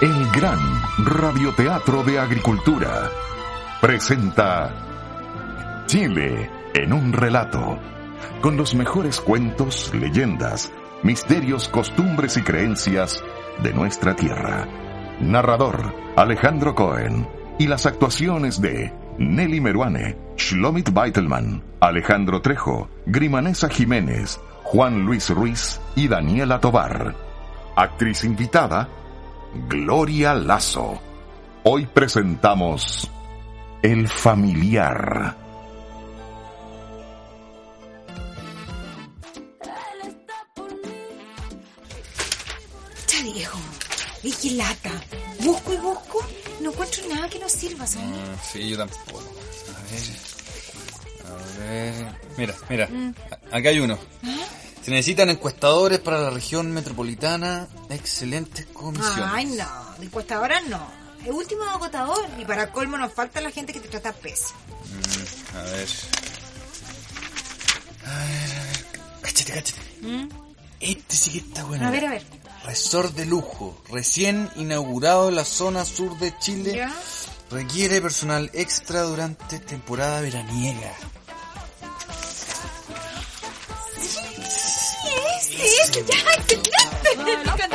El gran radioteatro de agricultura presenta Chile en un relato, con los mejores cuentos, leyendas, misterios, costumbres y creencias de nuestra tierra. Narrador Alejandro Cohen y las actuaciones de Nelly Meruane, Shlomit Beitelman, Alejandro Trejo, Grimanesa Jiménez, Juan Luis Ruiz y Daniela Tobar. Actriz invitada, Gloria Lazo. Hoy presentamos El familiar. Ya viejo, vigilata. Busco y busco, no encuentro nada que nos sirva, ¿sabes? Mm, sí, yo tampoco. A ver. A ver. Mira, mira. A- Acá hay uno. Se necesitan encuestadores para la región metropolitana. Excelentes comisiones. Ay, no, de encuestadora no. El último agotador y para colmo nos falta la gente que te trata pésimo. Mm, a ver. A ver, a ver. Cáchate, cáchate. Este sí que está bueno. A ver, a ver. Resort de lujo, recién inaugurado en la zona sur de Chile. ¿Ya? Requiere personal extra durante temporada veraniega. Es, ya, excelente.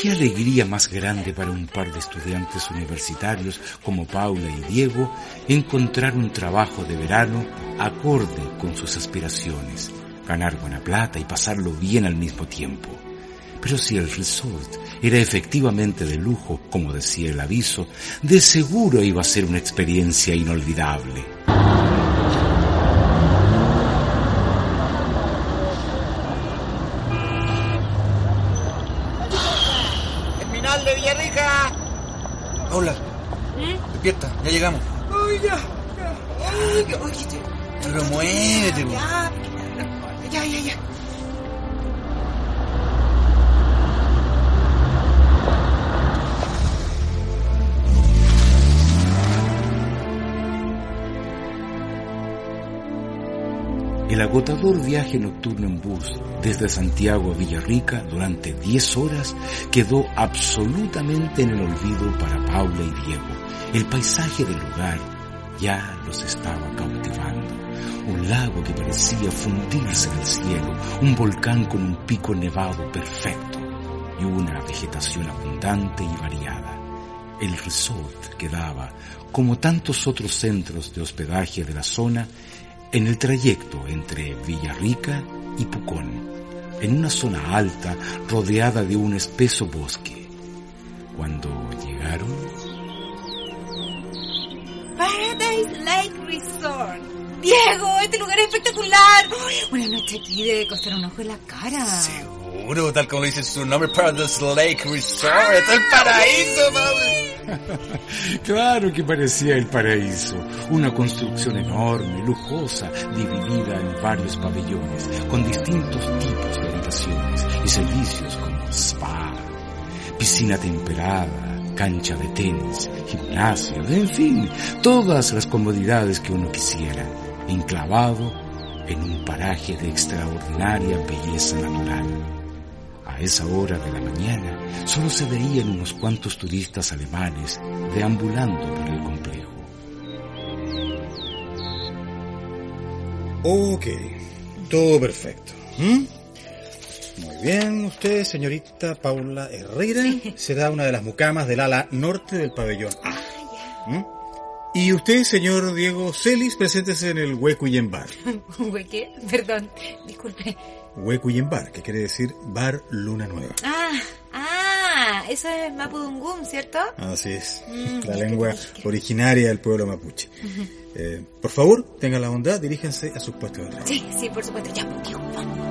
Qué alegría más grande para un par de estudiantes universitarios como Paula y Diego encontrar un trabajo de verano acorde con sus aspiraciones, ganar buena plata y pasarlo bien al mismo tiempo. Pero si el resort era efectivamente de lujo, como decía el aviso, de seguro iba a ser una experiencia inolvidable. Terminal de Villarrica. Hola. Despierta, ya llegamos. Ay, ya, ya. Ay, Pero muévete, ya, ya, ya, ya. El agotador viaje nocturno en bus desde Santiago a Villarrica durante 10 horas quedó absolutamente en el olvido para Paula y Diego. El paisaje del lugar ya los estaba cautivando. Un lago que parecía fundirse en el cielo, un volcán con un pico nevado perfecto y una vegetación abundante y variada. El resort quedaba, como tantos otros centros de hospedaje de la zona, en el trayecto entre Villarrica y Pucón, en una zona alta rodeada de un espeso bosque. Cuando llegaron, Paradise Lake Resort. Diego, este lugar es espectacular. Una noche aquí debe costar un ojo en la cara. Seguro, tal como dice su nombre, Paradise Lake Resort. ¡Es el paraíso, Paula! claro que parecía el paraíso, una construcción enorme, lujosa, dividida en varios pabellones, con distintos tipos de habitaciones y servicios como spa, piscina temperada, cancha de tenis, gimnasio, en fin, todas las comodidades que uno quisiera, enclavado en un paraje de extraordinaria belleza natural. A esa hora de la mañana solo se veían unos cuantos turistas alemanes deambulando por el complejo. Ok, todo perfecto. ¿Mm? Muy bien, usted, señorita Paula Herrera, será una de las mucamas del ala norte del pabellón A. ¿Mm? Y usted, señor Diego Celis, preséntese en el Huecuyen Bar. ¿qué? Perdón, disculpe. Huecuyen Bar, que quiere decir Bar Luna Nueva. Ah, ah, eso es Mapudungún, ¿cierto? Así es, Mm, la lengua originaria del pueblo mapuche. Eh, por favor, tengan la bondad, diríjense a sus puestos de trabajo. Sí, sí, por supuesto. Ya, vamos.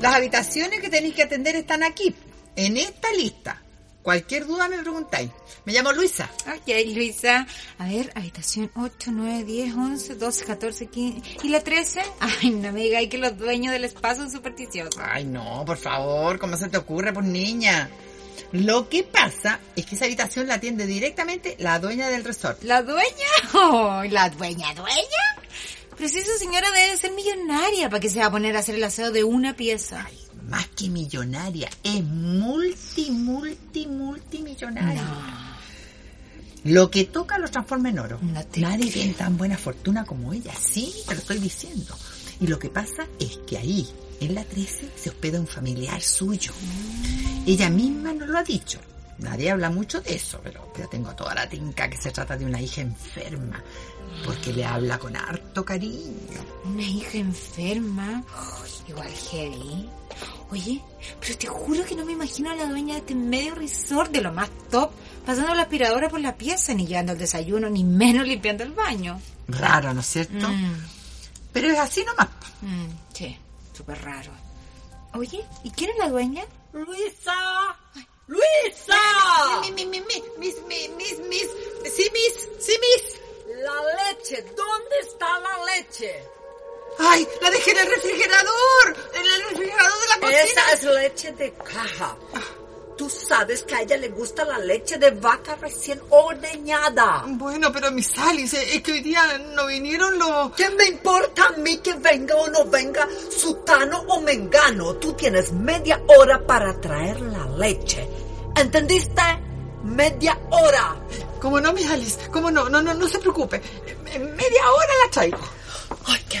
Las habitaciones que tenéis que atender están aquí, en esta lista. Cualquier duda me preguntáis. Me llamo Luisa. Ok, Luisa. A ver, habitación 8, 9, 10, 11, 12, 14, 15. ¿Y la 13? Ay, no me digáis que los dueños del espacio son supersticiosos. Ay, no, por favor, ¿cómo se te ocurre, pues niña? Lo que pasa es que esa habitación la atiende directamente la dueña del resort. ¿La dueña? Oh, ¿La dueña, dueña? Pero si esa señora debe ser millonaria para que se va a poner a hacer el aseo de una pieza. Más que millonaria, es multi, multi, multimillonaria. Lo que toca lo transforma en oro. No Nadie tiene tan buena fortuna como ella, sí, te lo estoy diciendo. Y lo que pasa es que ahí, en la 13, se hospeda un familiar suyo. Ella misma nos lo ha dicho. Nadie habla mucho de eso, pero yo tengo toda la tinca que se trata de una hija enferma, porque le habla con harto cariño. Una hija enferma. Igual heavy. Oye, pero te juro que no me imagino a la dueña de este medio resort de lo más top, pasando la aspiradora por la pieza, ni llevando el desayuno, ni menos limpiando el baño. Raro, ¿no es cierto? Mm, Pero es así nomás. mm, sí, súper raro. Oye, ¿y quién es la dueña? ¡Luisa! ¡Luisa! Mi, mi, mi, mi, mis, mi, mis, mis, sí, mis, sí, mis. La leche, ¿dónde está la leche? ¡Ay, la dejé en el refrigerador! ¡En el refrigerador de la cocina! Esa es leche de caja. Tú sabes que a ella le gusta la leche de vaca recién ordeñada. Bueno, pero mi Alice, es que hoy día no vinieron los... ¿Qué me importa a mí que venga o no venga, sutano o mengano? Tú tienes media hora para traer la leche. ¿Entendiste? Media hora. ¿Cómo no, mi Alice? ¿Cómo no? No, no, no se preocupe. En media hora la traigo. Ay, qué